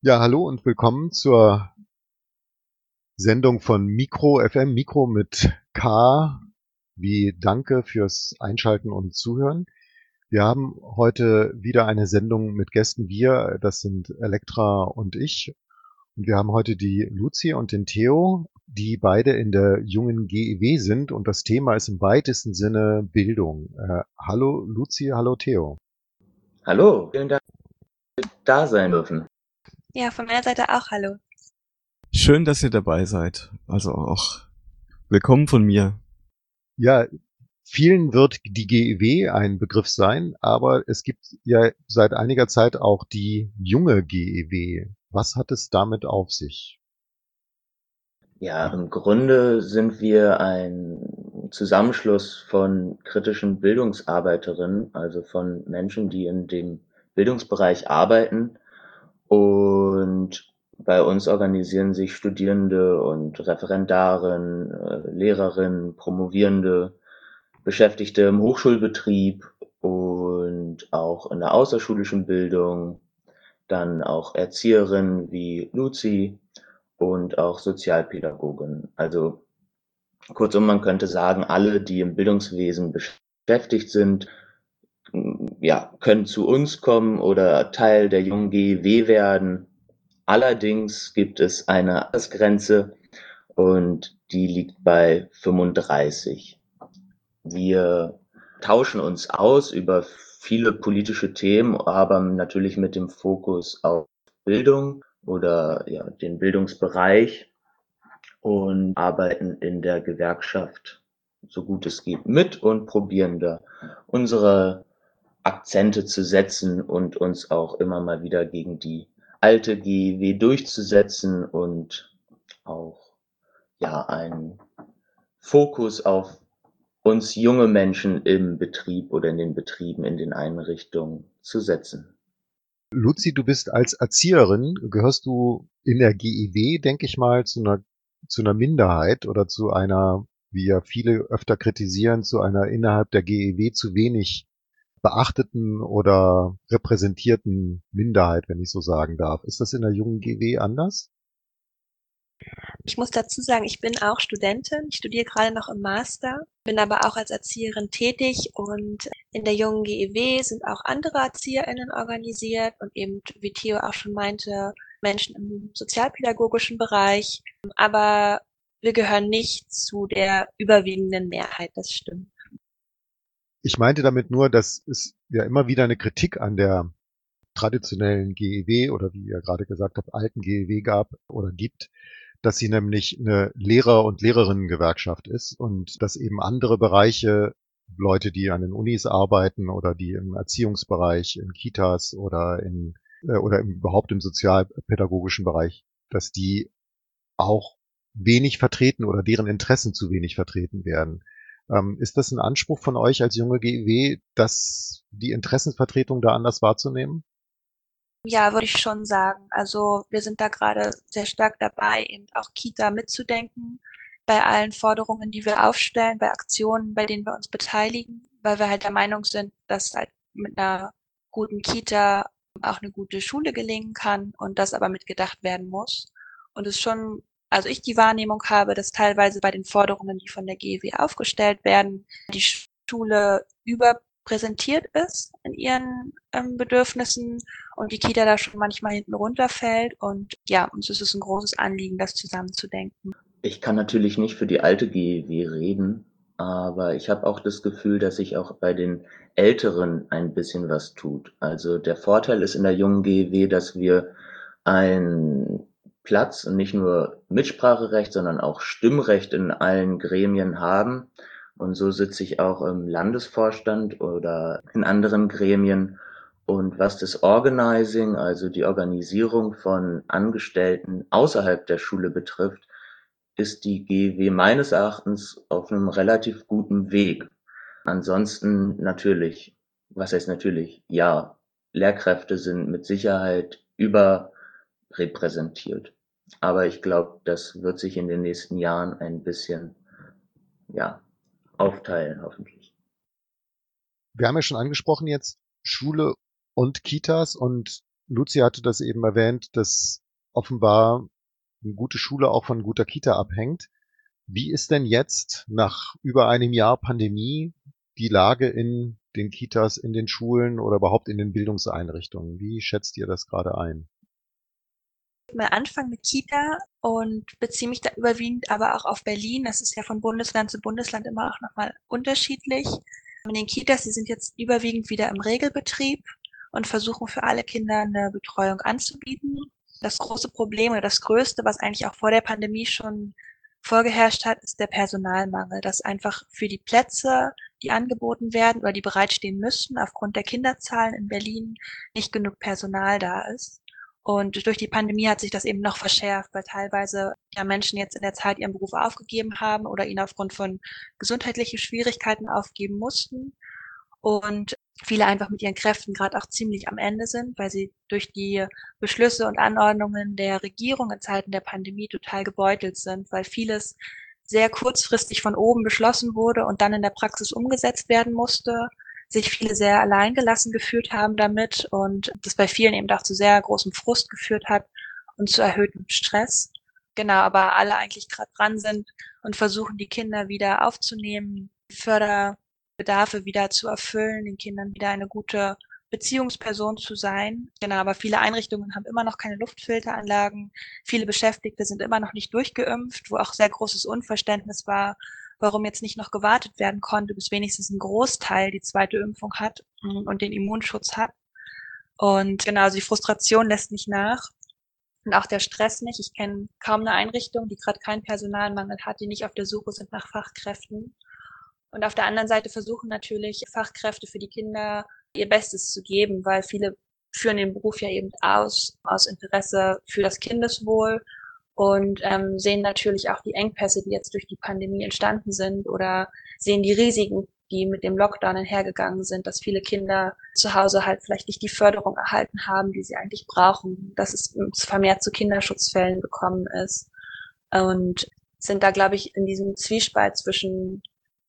Ja, hallo und willkommen zur Sendung von Mikro FM, Mikro mit K, wie Danke fürs Einschalten und Zuhören. Wir haben heute wieder eine Sendung mit Gästen. Wir, das sind Elektra und ich. Und wir haben heute die Luzi und den Theo, die beide in der jungen GEW sind. Und das Thema ist im weitesten Sinne Bildung. Äh, hallo Luzi, hallo Theo. Hallo, vielen Dank, dass wir da sein dürfen. Ja, von meiner Seite auch hallo. Schön, dass ihr dabei seid. Also auch willkommen von mir. Ja, Vielen wird die GEW ein Begriff sein, aber es gibt ja seit einiger Zeit auch die junge GEW. Was hat es damit auf sich? Ja, im Grunde sind wir ein Zusammenschluss von kritischen Bildungsarbeiterinnen, also von Menschen, die in dem Bildungsbereich arbeiten. Und bei uns organisieren sich Studierende und Referendarinnen, äh, Lehrerinnen, Promovierende, Beschäftigte im Hochschulbetrieb und auch in der außerschulischen Bildung, dann auch Erzieherinnen wie Luzi und auch Sozialpädagogen. Also kurzum, man könnte sagen, alle, die im Bildungswesen beschäftigt sind, ja, können zu uns kommen oder Teil der jungen GEW werden. Allerdings gibt es eine Altersgrenze und die liegt bei 35. Wir tauschen uns aus über viele politische Themen, aber natürlich mit dem Fokus auf Bildung oder ja, den Bildungsbereich und arbeiten in der Gewerkschaft so gut es geht mit und probieren da unsere Akzente zu setzen und uns auch immer mal wieder gegen die alte GEW durchzusetzen und auch ja einen Fokus auf uns junge Menschen im Betrieb oder in den Betrieben, in den Einrichtungen zu setzen. Luzi, du bist als Erzieherin, gehörst du in der GEW, denke ich mal, zu einer, zu einer Minderheit oder zu einer, wie ja viele öfter kritisieren, zu einer innerhalb der GEW zu wenig beachteten oder repräsentierten Minderheit, wenn ich so sagen darf. Ist das in der jungen GEW anders? Ich muss dazu sagen, ich bin auch Studentin. Ich studiere gerade noch im Master, bin aber auch als Erzieherin tätig und in der jungen GEW sind auch andere ErzieherInnen organisiert und eben, wie Theo auch schon meinte, Menschen im sozialpädagogischen Bereich. Aber wir gehören nicht zu der überwiegenden Mehrheit, das stimmt. Ich meinte damit nur, dass es ja immer wieder eine Kritik an der traditionellen GEW oder wie ihr gerade gesagt habt, alten GEW gab oder gibt, dass sie nämlich eine Lehrer- und Lehrerinnengewerkschaft ist und dass eben andere Bereiche, Leute, die an den Unis arbeiten oder die im Erziehungsbereich, in Kitas oder in äh, oder überhaupt im sozialpädagogischen Bereich, dass die auch wenig vertreten oder deren Interessen zu wenig vertreten werden. Ähm, ist das ein Anspruch von euch als junge GEW, dass die Interessenvertretung da anders wahrzunehmen? Ja, würde ich schon sagen. Also wir sind da gerade sehr stark dabei, eben auch Kita mitzudenken bei allen Forderungen, die wir aufstellen, bei Aktionen, bei denen wir uns beteiligen, weil wir halt der Meinung sind, dass halt mit einer guten Kita auch eine gute Schule gelingen kann und das aber mitgedacht werden muss. Und es schon, also ich die Wahrnehmung habe, dass teilweise bei den Forderungen, die von der GEW aufgestellt werden, die Schule über präsentiert ist in ihren ähm, Bedürfnissen und die Kita da schon manchmal hinten runterfällt. Und ja, uns ist es ein großes Anliegen, das zusammenzudenken. Ich kann natürlich nicht für die alte GEW reden, aber ich habe auch das Gefühl, dass sich auch bei den Älteren ein bisschen was tut. Also der Vorteil ist in der jungen GEW, dass wir einen Platz und nicht nur Mitspracherecht, sondern auch Stimmrecht in allen Gremien haben. Und so sitze ich auch im Landesvorstand oder in anderen Gremien. Und was das Organizing, also die Organisierung von Angestellten außerhalb der Schule betrifft, ist die GW meines Erachtens auf einem relativ guten Weg. Ansonsten natürlich, was heißt natürlich? Ja, Lehrkräfte sind mit Sicherheit überrepräsentiert. Aber ich glaube, das wird sich in den nächsten Jahren ein bisschen, ja, aufteilen, hoffentlich. Wir haben ja schon angesprochen jetzt Schule und Kitas und Lucia hatte das eben erwähnt, dass offenbar eine gute Schule auch von guter Kita abhängt. Wie ist denn jetzt nach über einem Jahr Pandemie die Lage in den Kitas, in den Schulen oder überhaupt in den Bildungseinrichtungen? Wie schätzt ihr das gerade ein? Mal anfangen mit Kita und beziehe mich da überwiegend aber auch auf Berlin. Das ist ja von Bundesland zu Bundesland immer auch nochmal unterschiedlich. In den Kitas, die sind jetzt überwiegend wieder im Regelbetrieb und versuchen für alle Kinder eine Betreuung anzubieten. Das große Problem oder das größte, was eigentlich auch vor der Pandemie schon vorgeherrscht hat, ist der Personalmangel, dass einfach für die Plätze, die angeboten werden oder die bereitstehen müssten, aufgrund der Kinderzahlen in Berlin nicht genug Personal da ist. Und durch die Pandemie hat sich das eben noch verschärft, weil teilweise ja Menschen jetzt in der Zeit ihren Beruf aufgegeben haben oder ihn aufgrund von gesundheitlichen Schwierigkeiten aufgeben mussten. Und viele einfach mit ihren Kräften gerade auch ziemlich am Ende sind, weil sie durch die Beschlüsse und Anordnungen der Regierung in Zeiten der Pandemie total gebeutelt sind, weil vieles sehr kurzfristig von oben beschlossen wurde und dann in der Praxis umgesetzt werden musste, sich viele sehr alleingelassen gefühlt haben damit und das bei vielen eben auch zu sehr großem Frust geführt hat und zu erhöhtem Stress. Genau, aber alle eigentlich gerade dran sind und versuchen, die Kinder wieder aufzunehmen, Förder Bedarfe wieder zu erfüllen, den Kindern wieder eine gute Beziehungsperson zu sein. Genau, aber viele Einrichtungen haben immer noch keine Luftfilteranlagen. Viele Beschäftigte sind immer noch nicht durchgeimpft, wo auch sehr großes Unverständnis war, warum jetzt nicht noch gewartet werden konnte, bis wenigstens ein Großteil die zweite Impfung hat und den Immunschutz hat. Und genau, also die Frustration lässt nicht nach und auch der Stress nicht. Ich kenne kaum eine Einrichtung, die gerade keinen Personalmangel hat, die nicht auf der Suche sind nach Fachkräften. Und auf der anderen Seite versuchen natürlich Fachkräfte für die Kinder ihr Bestes zu geben, weil viele führen den Beruf ja eben aus, aus Interesse für das Kindeswohl und ähm, sehen natürlich auch die Engpässe, die jetzt durch die Pandemie entstanden sind oder sehen die Risiken, die mit dem Lockdown einhergegangen sind, dass viele Kinder zu Hause halt vielleicht nicht die Förderung erhalten haben, die sie eigentlich brauchen, dass es vermehrt zu Kinderschutzfällen gekommen ist und sind da, glaube ich, in diesem Zwiespalt zwischen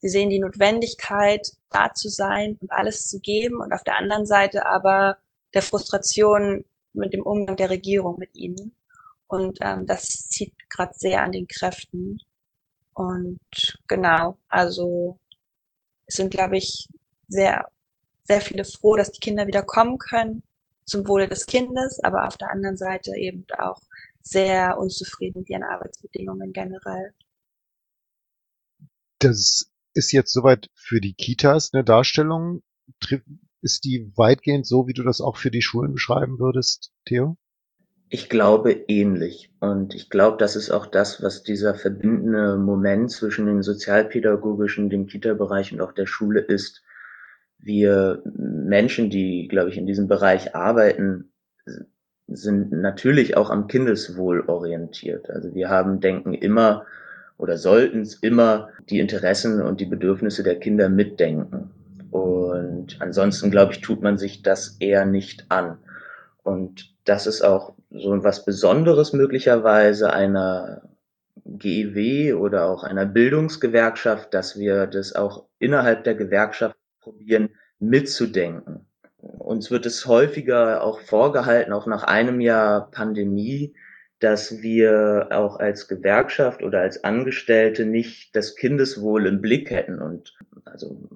Sie sehen die Notwendigkeit, da zu sein und alles zu geben und auf der anderen Seite aber der Frustration mit dem Umgang der Regierung mit ihnen. Und ähm, das zieht gerade sehr an den Kräften. Und genau, also es sind, glaube ich, sehr, sehr viele froh, dass die Kinder wieder kommen können zum Wohle des Kindes, aber auf der anderen Seite eben auch sehr unzufrieden mit ihren Arbeitsbedingungen generell. Das ist jetzt soweit für die Kitas eine Darstellung. Ist die weitgehend so, wie du das auch für die Schulen beschreiben würdest, Theo? Ich glaube ähnlich. Und ich glaube, das ist auch das, was dieser verbindende Moment zwischen den sozialpädagogischen, dem Kita-Bereich und auch der Schule ist. Wir Menschen, die, glaube ich, in diesem Bereich arbeiten, sind natürlich auch am Kindeswohl orientiert. Also wir haben, denken immer oder sollten es immer die Interessen und die Bedürfnisse der Kinder mitdenken. Und ansonsten, glaube ich, tut man sich das eher nicht an. Und das ist auch so was Besonderes möglicherweise einer GEW oder auch einer Bildungsgewerkschaft, dass wir das auch innerhalb der Gewerkschaft probieren mitzudenken. Uns wird es häufiger auch vorgehalten, auch nach einem Jahr Pandemie, dass wir auch als Gewerkschaft oder als Angestellte nicht das Kindeswohl im Blick hätten und also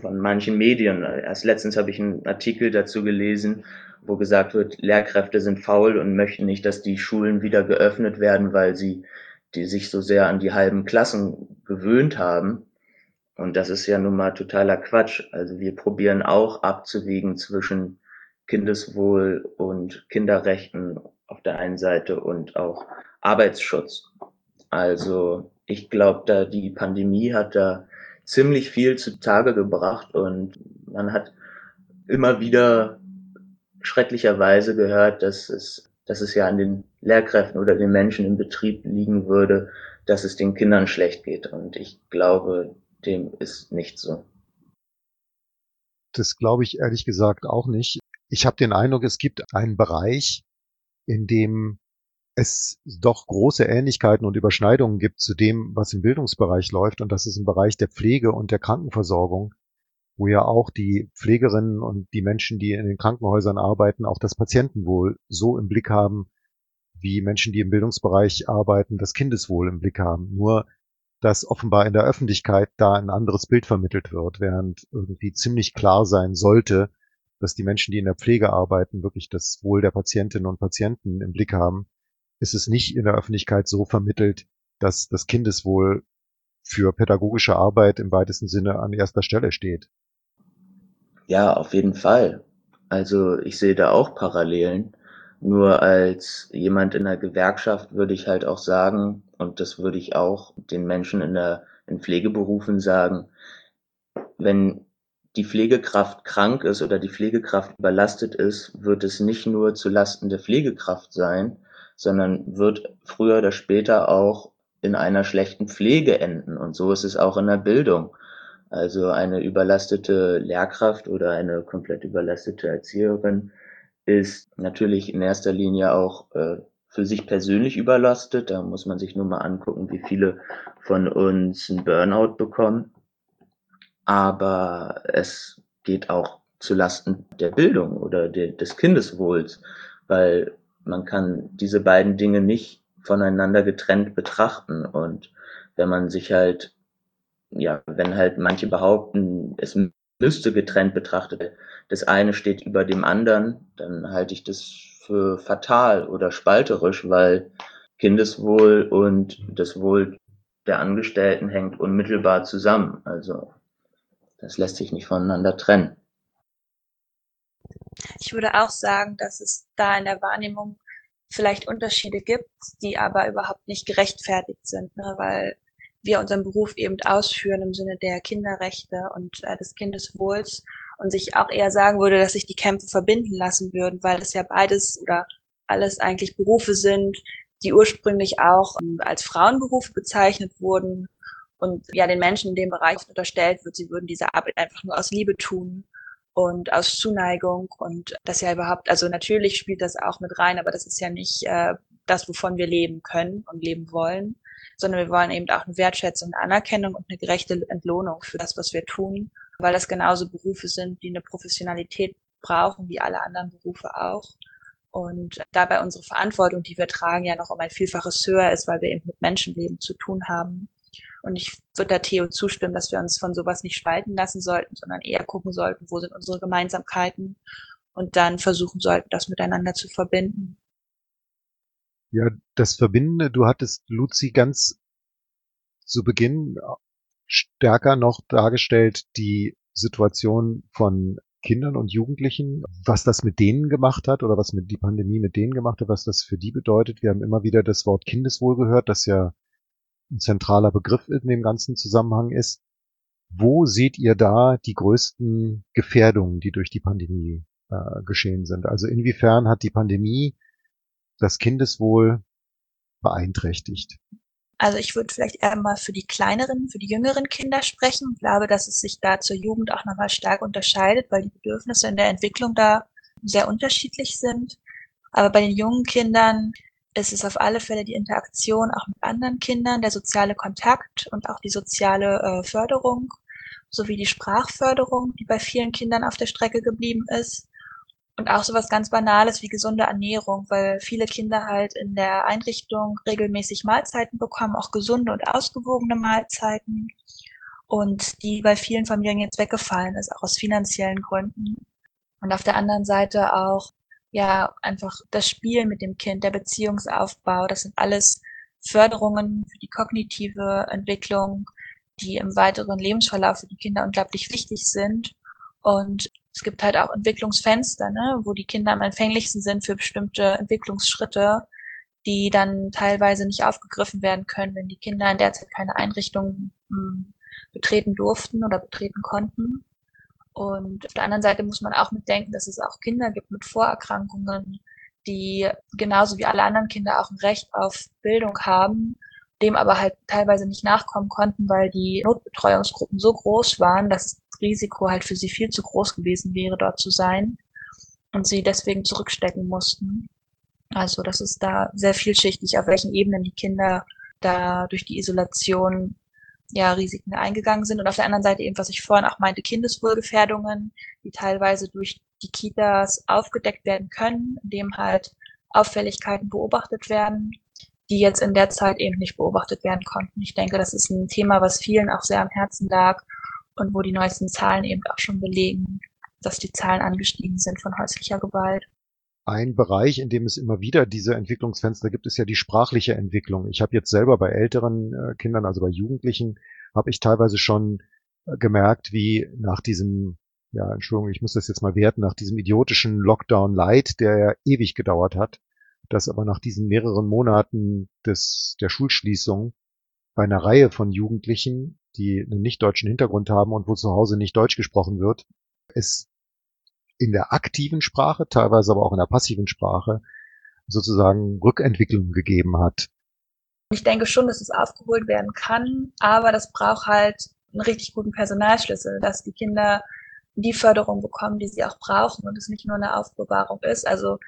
von manchen Medien. Erst letztens habe ich einen Artikel dazu gelesen, wo gesagt wird, Lehrkräfte sind faul und möchten nicht, dass die Schulen wieder geöffnet werden, weil sie die sich so sehr an die halben Klassen gewöhnt haben. Und das ist ja nun mal totaler Quatsch. Also wir probieren auch abzuwiegen zwischen Kindeswohl und Kinderrechten auf der einen Seite und auch Arbeitsschutz. Also ich glaube, da die Pandemie hat da ziemlich viel zutage gebracht und man hat immer wieder schrecklicherweise gehört, dass es, dass es ja an den Lehrkräften oder den Menschen im Betrieb liegen würde, dass es den Kindern schlecht geht. Und ich glaube, dem ist nicht so. Das glaube ich ehrlich gesagt auch nicht. Ich habe den Eindruck, es gibt einen Bereich, in dem es doch große Ähnlichkeiten und Überschneidungen gibt zu dem, was im Bildungsbereich läuft, und das ist im Bereich der Pflege und der Krankenversorgung. Wo ja auch die Pflegerinnen und die Menschen, die in den Krankenhäusern arbeiten, auch das Patientenwohl so im Blick haben, wie Menschen, die im Bildungsbereich arbeiten, das Kindeswohl im Blick haben. Nur, dass offenbar in der Öffentlichkeit da ein anderes Bild vermittelt wird, während irgendwie ziemlich klar sein sollte, dass die Menschen, die in der Pflege arbeiten, wirklich das Wohl der Patientinnen und Patienten im Blick haben, ist es nicht in der Öffentlichkeit so vermittelt, dass das Kindeswohl für pädagogische Arbeit im weitesten Sinne an erster Stelle steht. Ja, auf jeden Fall. Also ich sehe da auch Parallelen. Nur als jemand in der Gewerkschaft würde ich halt auch sagen, und das würde ich auch den Menschen in der in Pflegeberufen sagen, wenn die Pflegekraft krank ist oder die Pflegekraft überlastet ist, wird es nicht nur zu Lasten der Pflegekraft sein, sondern wird früher oder später auch in einer schlechten Pflege enden. Und so ist es auch in der Bildung. Also eine überlastete Lehrkraft oder eine komplett überlastete Erzieherin ist natürlich in erster Linie auch äh, für sich persönlich überlastet. Da muss man sich nur mal angucken, wie viele von uns einen Burnout bekommen aber es geht auch zu Lasten der Bildung oder de, des Kindeswohls, weil man kann diese beiden Dinge nicht voneinander getrennt betrachten und wenn man sich halt, ja, wenn halt manche behaupten, es müsste getrennt betrachtet, das eine steht über dem anderen, dann halte ich das für fatal oder spalterisch, weil Kindeswohl und das Wohl der Angestellten hängt unmittelbar zusammen. Also das lässt sich nicht voneinander trennen. Ich würde auch sagen, dass es da in der Wahrnehmung vielleicht Unterschiede gibt, die aber überhaupt nicht gerechtfertigt sind, ne? weil wir unseren Beruf eben ausführen im Sinne der Kinderrechte und äh, des Kindeswohls und sich auch eher sagen würde, dass sich die Kämpfe verbinden lassen würden, weil es ja beides oder alles eigentlich Berufe sind, die ursprünglich auch ähm, als Frauenberufe bezeichnet wurden und ja den Menschen in dem Bereich unterstellt wird, sie würden diese Arbeit einfach nur aus Liebe tun und aus Zuneigung und das ja überhaupt, also natürlich spielt das auch mit rein, aber das ist ja nicht äh, das, wovon wir leben können und leben wollen, sondern wir wollen eben auch eine Wertschätzung, eine Anerkennung und eine gerechte Entlohnung für das, was wir tun, weil das genauso Berufe sind, die eine Professionalität brauchen, wie alle anderen Berufe auch. Und dabei unsere Verantwortung, die wir tragen, ja noch um ein Vielfaches höher ist, weil wir eben mit Menschenleben zu tun haben. Und ich würde da Theo zustimmen, dass wir uns von sowas nicht spalten lassen sollten, sondern eher gucken sollten, wo sind unsere Gemeinsamkeiten und dann versuchen sollten, das miteinander zu verbinden. Ja, das Verbindende, du hattest Luzi ganz zu Beginn stärker noch dargestellt, die Situation von Kindern und Jugendlichen, was das mit denen gemacht hat oder was mit die Pandemie mit denen gemacht hat, was das für die bedeutet. Wir haben immer wieder das Wort Kindeswohl gehört, das ja ein zentraler Begriff in dem ganzen Zusammenhang ist. Wo seht ihr da die größten Gefährdungen, die durch die Pandemie äh, geschehen sind? Also inwiefern hat die Pandemie das Kindeswohl beeinträchtigt? Also ich würde vielleicht eher mal für die kleineren, für die jüngeren Kinder sprechen. Ich glaube, dass es sich da zur Jugend auch nochmal stark unterscheidet, weil die Bedürfnisse in der Entwicklung da sehr unterschiedlich sind. Aber bei den jungen Kindern es ist auf alle Fälle die Interaktion auch mit anderen Kindern, der soziale Kontakt und auch die soziale äh, Förderung sowie die Sprachförderung, die bei vielen Kindern auf der Strecke geblieben ist. Und auch sowas ganz Banales wie gesunde Ernährung, weil viele Kinder halt in der Einrichtung regelmäßig Mahlzeiten bekommen, auch gesunde und ausgewogene Mahlzeiten. Und die bei vielen Familien jetzt weggefallen ist, auch aus finanziellen Gründen. Und auf der anderen Seite auch ja einfach das Spiel mit dem Kind, der Beziehungsaufbau, das sind alles Förderungen für die kognitive Entwicklung, die im weiteren Lebensverlauf für die Kinder unglaublich wichtig sind. Und es gibt halt auch Entwicklungsfenster, ne, wo die Kinder am empfänglichsten sind für bestimmte Entwicklungsschritte, die dann teilweise nicht aufgegriffen werden können, wenn die Kinder in der Zeit keine Einrichtung hm, betreten durften oder betreten konnten. Und auf der anderen Seite muss man auch mitdenken, dass es auch Kinder gibt mit Vorerkrankungen, die genauso wie alle anderen Kinder auch ein Recht auf Bildung haben, dem aber halt teilweise nicht nachkommen konnten, weil die Notbetreuungsgruppen so groß waren, dass das Risiko halt für sie viel zu groß gewesen wäre, dort zu sein und sie deswegen zurückstecken mussten. Also das ist da sehr vielschichtig, auf welchen Ebenen die Kinder da durch die Isolation ja, Risiken eingegangen sind. Und auf der anderen Seite eben, was ich vorhin auch meinte, Kindeswohlgefährdungen, die teilweise durch die Kitas aufgedeckt werden können, indem halt Auffälligkeiten beobachtet werden, die jetzt in der Zeit eben nicht beobachtet werden konnten. Ich denke, das ist ein Thema, was vielen auch sehr am Herzen lag und wo die neuesten Zahlen eben auch schon belegen, dass die Zahlen angestiegen sind von häuslicher Gewalt. Ein Bereich, in dem es immer wieder diese Entwicklungsfenster gibt, ist ja die sprachliche Entwicklung. Ich habe jetzt selber bei älteren äh, Kindern, also bei Jugendlichen, habe ich teilweise schon äh, gemerkt, wie nach diesem, ja, Entschuldigung, ich muss das jetzt mal werten, nach diesem idiotischen Lockdown Light, der ja ewig gedauert hat, dass aber nach diesen mehreren Monaten des, der Schulschließung bei einer Reihe von Jugendlichen, die einen nicht deutschen Hintergrund haben und wo zu Hause nicht Deutsch gesprochen wird, es in der aktiven Sprache, teilweise aber auch in der passiven Sprache, sozusagen Rückentwicklung gegeben hat. Ich denke schon, dass es aufgeholt werden kann, aber das braucht halt einen richtig guten Personalschlüssel, dass die Kinder die Förderung bekommen, die sie auch brauchen und es nicht nur eine Aufbewahrung ist. Also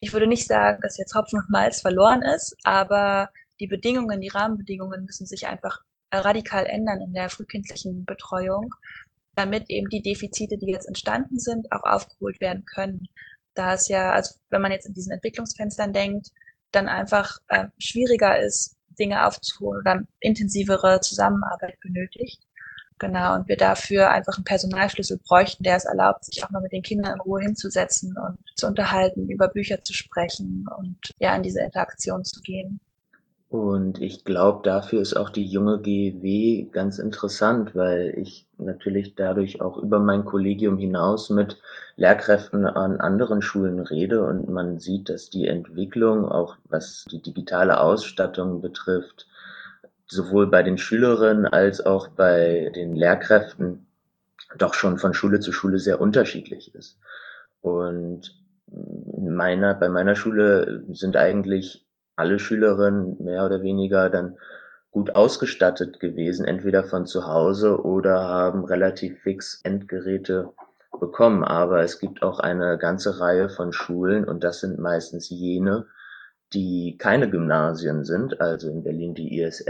ich würde nicht sagen, dass jetzt Hopfen und Malz verloren ist, aber die Bedingungen, die Rahmenbedingungen müssen sich einfach radikal ändern in der frühkindlichen Betreuung damit eben die Defizite, die jetzt entstanden sind, auch aufgeholt werden können. Da es ja, also wenn man jetzt in diesen Entwicklungsfenstern denkt, dann einfach äh, schwieriger ist, Dinge aufzuholen oder intensivere Zusammenarbeit benötigt. Genau, und wir dafür einfach einen Personalschlüssel bräuchten, der es erlaubt, sich auch mal mit den Kindern in Ruhe hinzusetzen und zu unterhalten, über Bücher zu sprechen und ja, in diese Interaktion zu gehen. Und ich glaube, dafür ist auch die junge GEW ganz interessant, weil ich natürlich dadurch auch über mein Kollegium hinaus mit Lehrkräften an anderen Schulen rede und man sieht, dass die Entwicklung, auch was die digitale Ausstattung betrifft, sowohl bei den Schülerinnen als auch bei den Lehrkräften doch schon von Schule zu Schule sehr unterschiedlich ist. Und meiner, bei meiner Schule sind eigentlich alle Schülerinnen mehr oder weniger dann gut ausgestattet gewesen, entweder von zu Hause oder haben relativ fix Endgeräte bekommen. Aber es gibt auch eine ganze Reihe von Schulen und das sind meistens jene, die keine Gymnasien sind, also in Berlin die IS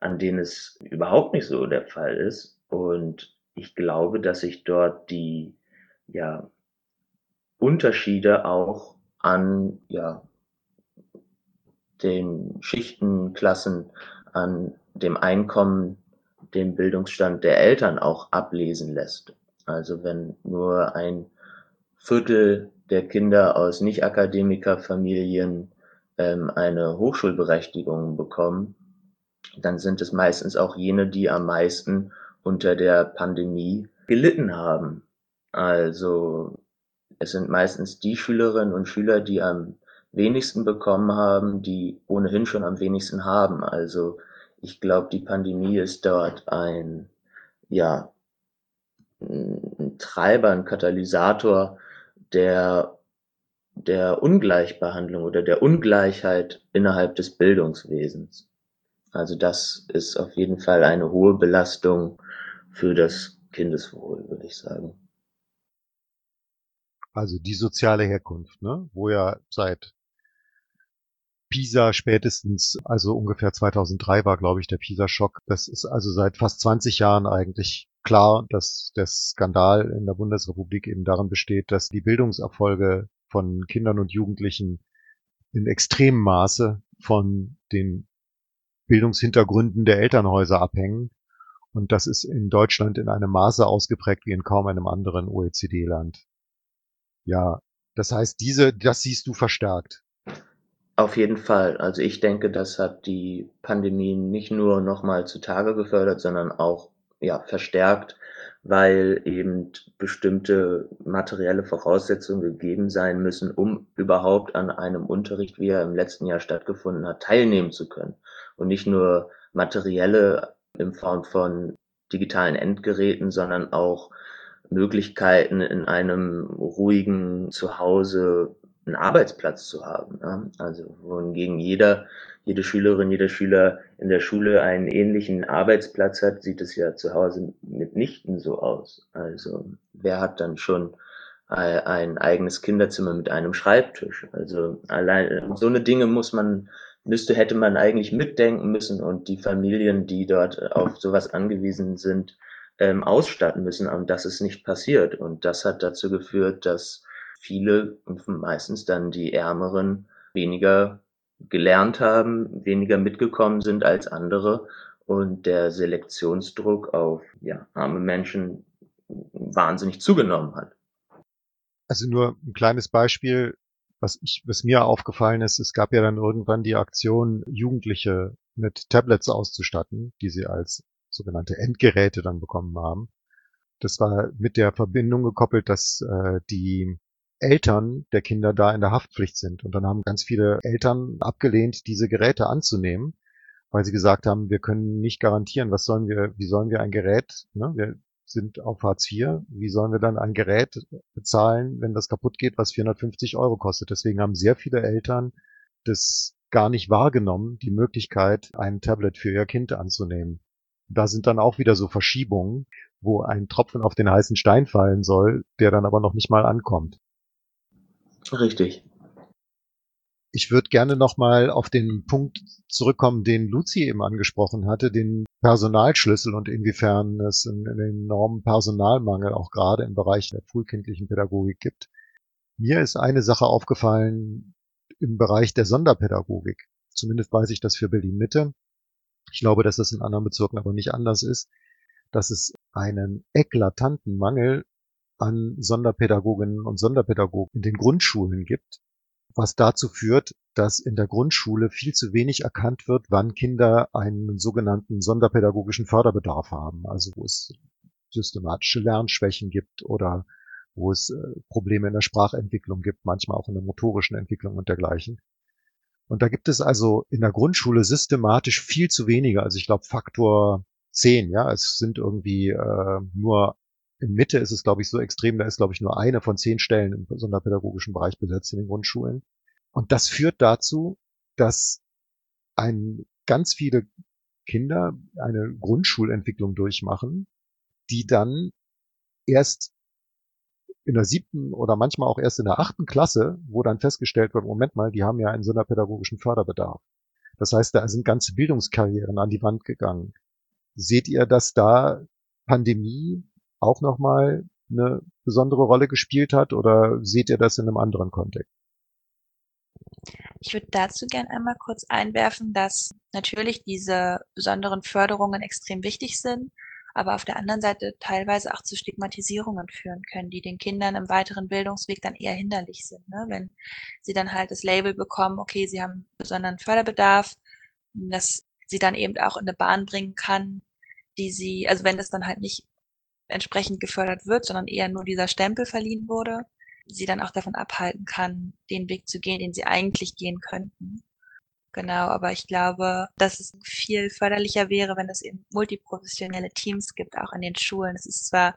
an denen es überhaupt nicht so der Fall ist. Und ich glaube, dass sich dort die ja, Unterschiede auch an ja, den Schichten, Klassen, an dem Einkommen, dem Bildungsstand der Eltern auch ablesen lässt. Also wenn nur ein Viertel der Kinder aus Nicht-Akademiker-Familien ähm, eine Hochschulberechtigung bekommen, dann sind es meistens auch jene, die am meisten unter der Pandemie gelitten haben. Also es sind meistens die Schülerinnen und Schüler, die am wenigsten bekommen haben, die ohnehin schon am wenigsten haben. Also ich glaube, die Pandemie ist dort ein, ja, ein Treiber, ein Katalysator der, der Ungleichbehandlung oder der Ungleichheit innerhalb des Bildungswesens. Also das ist auf jeden Fall eine hohe Belastung für das Kindeswohl, würde ich sagen. Also die soziale Herkunft, ne? wo ja seit Pisa spätestens, also ungefähr 2003 war, glaube ich, der Pisa-Schock. Das ist also seit fast 20 Jahren eigentlich klar, dass der Skandal in der Bundesrepublik eben darin besteht, dass die Bildungserfolge von Kindern und Jugendlichen in extremem Maße von den Bildungshintergründen der Elternhäuser abhängen. Und das ist in Deutschland in einem Maße ausgeprägt wie in kaum einem anderen OECD-Land. Ja, das heißt, diese, das siehst du verstärkt. Auf jeden Fall. Also ich denke, das hat die Pandemie nicht nur nochmal zutage gefördert, sondern auch ja, verstärkt, weil eben bestimmte materielle Voraussetzungen gegeben sein müssen, um überhaupt an einem Unterricht, wie er im letzten Jahr stattgefunden hat, teilnehmen zu können. Und nicht nur materielle in Form von digitalen Endgeräten, sondern auch Möglichkeiten in einem ruhigen Zuhause einen Arbeitsplatz zu haben. Ja? Also wohingegen jeder, jede Schülerin, jeder Schüler in der Schule einen ähnlichen Arbeitsplatz hat, sieht es ja zu Hause mitnichten so aus. Also wer hat dann schon ein eigenes Kinderzimmer mit einem Schreibtisch? Also allein so eine Dinge muss man müsste, hätte man eigentlich mitdenken müssen und die Familien, die dort auf sowas angewiesen sind, ähm, ausstatten müssen. Und das ist nicht passiert. Und das hat dazu geführt, dass viele, meistens dann die Ärmeren, weniger gelernt haben, weniger mitgekommen sind als andere und der Selektionsdruck auf ja, arme Menschen wahnsinnig zugenommen hat. Also nur ein kleines Beispiel, was ich, was mir aufgefallen ist, es gab ja dann irgendwann die Aktion, Jugendliche mit Tablets auszustatten, die sie als sogenannte Endgeräte dann bekommen haben. Das war mit der Verbindung gekoppelt, dass äh, die Eltern der Kinder da in der Haftpflicht sind. Und dann haben ganz viele Eltern abgelehnt, diese Geräte anzunehmen, weil sie gesagt haben, wir können nicht garantieren, was sollen wir, wie sollen wir ein Gerät, ne, wir sind auf Hartz IV, wie sollen wir dann ein Gerät bezahlen, wenn das kaputt geht, was 450 Euro kostet. Deswegen haben sehr viele Eltern das gar nicht wahrgenommen, die Möglichkeit, ein Tablet für ihr Kind anzunehmen. Da sind dann auch wieder so Verschiebungen, wo ein Tropfen auf den heißen Stein fallen soll, der dann aber noch nicht mal ankommt. Richtig. Ich würde gerne nochmal auf den Punkt zurückkommen, den Luzi eben angesprochen hatte, den Personalschlüssel und inwiefern es einen, enormen Personalmangel auch gerade im Bereich der frühkindlichen Pädagogik gibt. Mir ist eine Sache aufgefallen im Bereich der Sonderpädagogik. Zumindest weiß ich das für Berlin Mitte. Ich glaube, dass das in anderen Bezirken aber nicht anders ist, dass es einen eklatanten Mangel an Sonderpädagoginnen und Sonderpädagogen in den Grundschulen gibt, was dazu führt, dass in der Grundschule viel zu wenig erkannt wird, wann Kinder einen sogenannten sonderpädagogischen Förderbedarf haben, also wo es systematische Lernschwächen gibt oder wo es äh, Probleme in der Sprachentwicklung gibt, manchmal auch in der motorischen Entwicklung und dergleichen. Und da gibt es also in der Grundschule systematisch viel zu wenige, also ich glaube Faktor 10, ja, es sind irgendwie äh, nur in Mitte ist es, glaube ich, so extrem, da ist, glaube ich, nur eine von zehn Stellen im sonderpädagogischen Bereich besetzt in den Grundschulen. Und das führt dazu, dass ein, ganz viele Kinder eine Grundschulentwicklung durchmachen, die dann erst in der siebten oder manchmal auch erst in der achten Klasse, wo dann festgestellt wird, Moment mal, die haben ja einen sonderpädagogischen Förderbedarf. Das heißt, da sind ganze Bildungskarrieren an die Wand gegangen. Seht ihr, dass da Pandemie auch nochmal eine besondere Rolle gespielt hat oder seht ihr das in einem anderen Kontext? Ich würde dazu gern einmal kurz einwerfen, dass natürlich diese besonderen Förderungen extrem wichtig sind, aber auf der anderen Seite teilweise auch zu Stigmatisierungen führen können, die den Kindern im weiteren Bildungsweg dann eher hinderlich sind. Ne? Wenn sie dann halt das Label bekommen, okay, sie haben besonderen Förderbedarf, dass sie dann eben auch in eine Bahn bringen kann, die sie, also wenn das dann halt nicht entsprechend gefördert wird, sondern eher nur dieser Stempel verliehen wurde, sie dann auch davon abhalten kann, den Weg zu gehen, den sie eigentlich gehen könnten. Genau, aber ich glaube, dass es viel förderlicher wäre, wenn es eben multiprofessionelle Teams gibt, auch in den Schulen. Es ist zwar,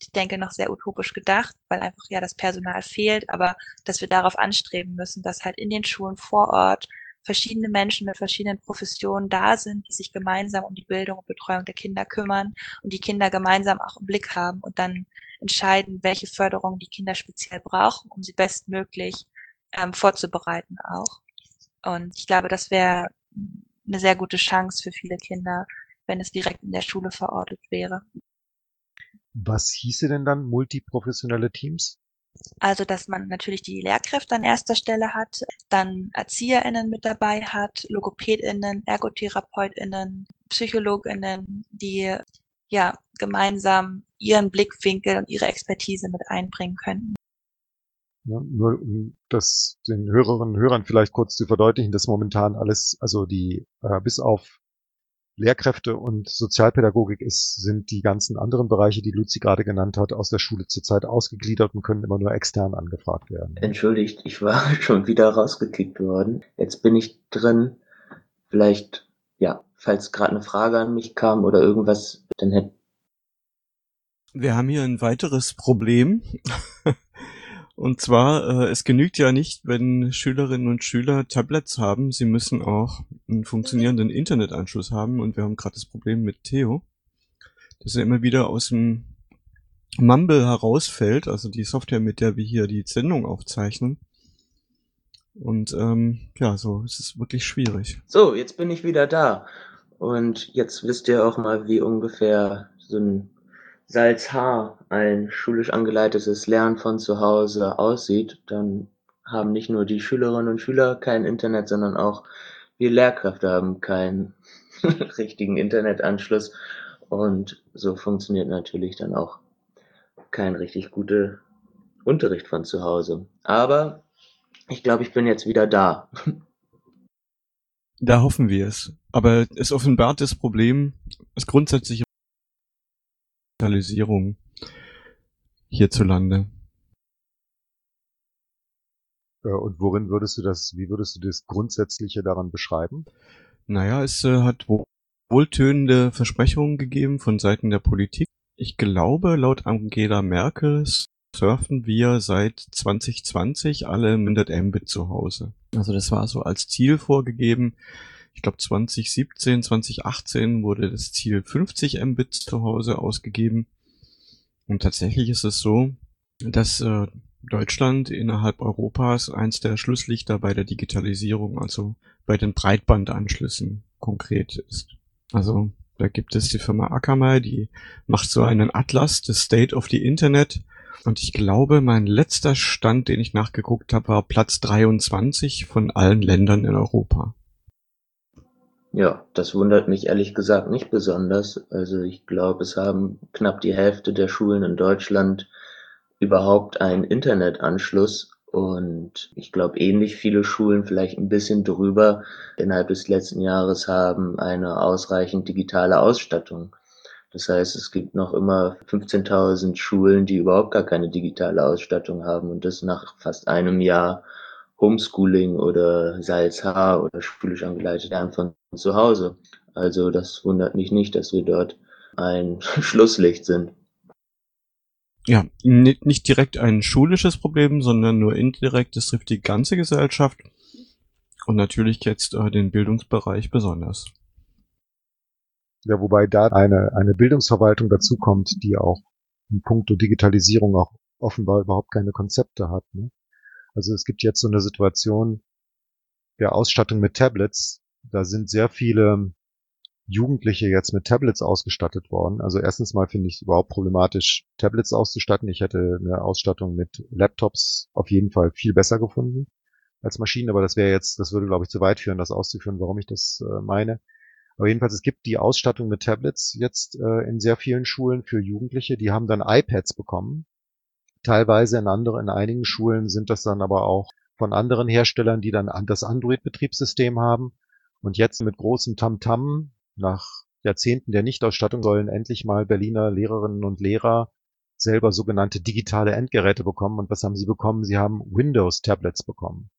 ich denke, noch sehr utopisch gedacht, weil einfach ja das Personal fehlt, aber dass wir darauf anstreben müssen, dass halt in den Schulen vor Ort verschiedene Menschen mit verschiedenen Professionen da sind, die sich gemeinsam um die Bildung und Betreuung der Kinder kümmern und die Kinder gemeinsam auch im Blick haben und dann entscheiden, welche Förderung die Kinder speziell brauchen, um sie bestmöglich ähm, vorzubereiten auch. Und ich glaube, das wäre eine sehr gute Chance für viele Kinder, wenn es direkt in der Schule verortet wäre. Was hieße denn dann multiprofessionelle Teams? Also, dass man natürlich die Lehrkräfte an erster Stelle hat, dann ErzieherInnen mit dabei hat, LogopädInnen, ErgotherapeutInnen, PsychologInnen, die ja gemeinsam ihren Blickwinkel und ihre Expertise mit einbringen könnten. Ja, nur um das den Hörerinnen und Hörern vielleicht kurz zu verdeutlichen, dass momentan alles, also die äh, bis auf Lehrkräfte und Sozialpädagogik ist, sind die ganzen anderen Bereiche, die Luzi gerade genannt hat, aus der Schule zurzeit ausgegliedert und können immer nur extern angefragt werden. Entschuldigt, ich war schon wieder rausgekickt worden. Jetzt bin ich drin. Vielleicht, ja, falls gerade eine Frage an mich kam oder irgendwas, dann hätte. Wir haben hier ein weiteres Problem. Und zwar, äh, es genügt ja nicht, wenn Schülerinnen und Schüler Tablets haben, sie müssen auch einen funktionierenden Internetanschluss haben. Und wir haben gerade das Problem mit Theo, dass er immer wieder aus dem Mumble herausfällt, also die Software, mit der wir hier die Sendung aufzeichnen. Und ähm, ja, so es ist wirklich schwierig. So, jetzt bin ich wieder da. Und jetzt wisst ihr auch mal, wie ungefähr so ein Salzhaar, ein schulisch angeleitetes Lernen von zu Hause aussieht. Dann haben nicht nur die Schülerinnen und Schüler kein Internet, sondern auch wir Lehrkräfte haben keinen richtigen Internetanschluss. Und so funktioniert natürlich dann auch kein richtig guter Unterricht von zu Hause. Aber ich glaube, ich bin jetzt wieder da. Da hoffen wir es. Aber es offenbart das Problem, das grundsätzliche Digitalisierung hierzulande. Äh, und worin würdest du das, wie würdest du das Grundsätzliche daran beschreiben? Naja, es äh, hat wohltönende Versprechungen gegeben von Seiten der Politik. Ich glaube, laut Angela Merkel surfen wir seit 2020 alle 100 Mbit zu Hause. Also das war so als Ziel vorgegeben. Ich glaube 2017, 2018 wurde das Ziel 50 Mbit zu Hause ausgegeben. Und tatsächlich ist es so, dass äh, Deutschland innerhalb Europas eins der Schlusslichter bei der Digitalisierung, also bei den Breitbandanschlüssen konkret ist. Also da gibt es die Firma Akamai, die macht so einen Atlas, das State of the Internet. Und ich glaube, mein letzter Stand, den ich nachgeguckt habe, war Platz 23 von allen Ländern in Europa. Ja, das wundert mich ehrlich gesagt nicht besonders. Also ich glaube, es haben knapp die Hälfte der Schulen in Deutschland überhaupt einen Internetanschluss und ich glaube, ähnlich viele Schulen, vielleicht ein bisschen drüber, innerhalb des letzten Jahres haben eine ausreichend digitale Ausstattung. Das heißt, es gibt noch immer 15.000 Schulen, die überhaupt gar keine digitale Ausstattung haben und das nach fast einem Jahr Homeschooling oder Salzhaar oder schulisch angeleitet Lernen von zu Hause. Also das wundert mich nicht, dass wir dort ein Schlusslicht sind ja, nicht direkt ein schulisches Problem, sondern nur indirekt. Es trifft die ganze Gesellschaft und natürlich jetzt äh, den Bildungsbereich besonders. Ja, wobei da eine, eine Bildungsverwaltung dazukommt, die auch in puncto Digitalisierung auch offenbar überhaupt keine Konzepte hat. Ne? Also es gibt jetzt so eine Situation der Ausstattung mit Tablets. Da sind sehr viele Jugendliche jetzt mit Tablets ausgestattet worden. Also erstens mal finde ich es überhaupt problematisch, Tablets auszustatten. Ich hätte eine Ausstattung mit Laptops auf jeden Fall viel besser gefunden als Maschinen, aber das wäre jetzt, das würde glaube ich zu weit führen, das auszuführen, warum ich das äh, meine. Aber jedenfalls, es gibt die Ausstattung mit Tablets jetzt äh, in sehr vielen Schulen für Jugendliche. Die haben dann iPads bekommen. Teilweise in anderen, in einigen Schulen sind das dann aber auch von anderen Herstellern, die dann das Android-Betriebssystem haben. Und jetzt mit großem Tamtam nach Jahrzehnten der Nichtausstattung sollen endlich mal Berliner Lehrerinnen und Lehrer selber sogenannte digitale Endgeräte bekommen. Und was haben sie bekommen? Sie haben Windows-Tablets bekommen.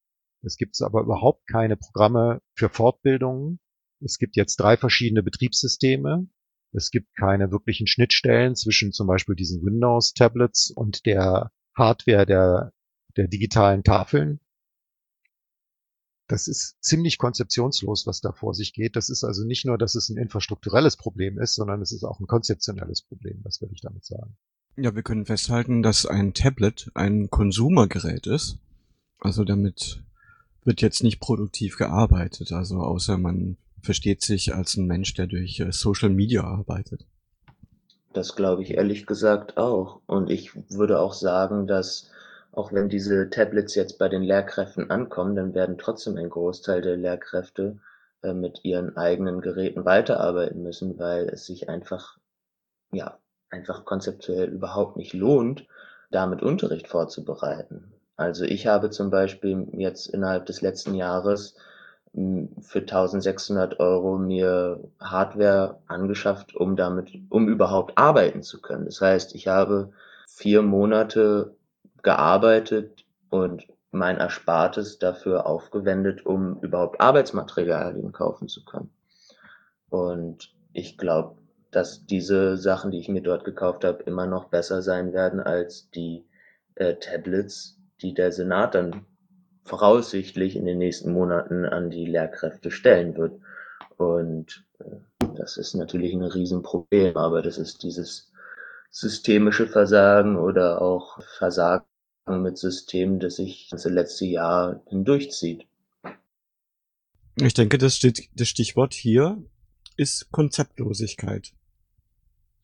Es gibt aber überhaupt keine Programme für Fortbildungen. Es gibt jetzt drei verschiedene Betriebssysteme. Es gibt keine wirklichen Schnittstellen zwischen zum Beispiel diesen Windows-Tablets und der Hardware der, der digitalen Tafeln das ist ziemlich konzeptionslos, was da vor sich geht. Das ist also nicht nur, dass es ein infrastrukturelles Problem ist, sondern es ist auch ein konzeptionelles Problem. Was will ich damit sagen? Ja, wir können festhalten, dass ein Tablet ein Konsumergerät ist. Also damit wird jetzt nicht produktiv gearbeitet. Also außer man versteht sich als ein Mensch, der durch äh, Social Media arbeitet. Das glaube ich ehrlich gesagt auch. Und ich würde auch sagen, dass auch wenn diese Tablets jetzt bei den Lehrkräften ankommen, dann werden trotzdem ein Großteil der Lehrkräfte äh, mit ihren eigenen Geräten weiterarbeiten müssen, weil es sich einfach, ja, einfach konzeptuell überhaupt nicht lohnt, damit Unterricht vorzubereiten. Also ich habe zum Beispiel jetzt innerhalb des letzten Jahres für 1600 Euro mir Hardware angeschafft, um damit, um überhaupt arbeiten zu können. Das heißt, ich habe vier Monate gearbeitet und mein Erspartes dafür aufgewendet, um überhaupt Arbeitsmaterialien kaufen zu können. Und ich glaube, dass diese Sachen, die ich mir dort gekauft habe, immer noch besser sein werden als die äh, Tablets, die der Senat dann voraussichtlich in den nächsten Monaten an die Lehrkräfte stellen wird. Und äh, das ist natürlich ein Riesenproblem, aber das ist dieses systemische Versagen oder auch Versagen mit Systemen, das sich das letzte Jahr hindurchzieht. Ich denke, das, das Stichwort hier ist Konzeptlosigkeit.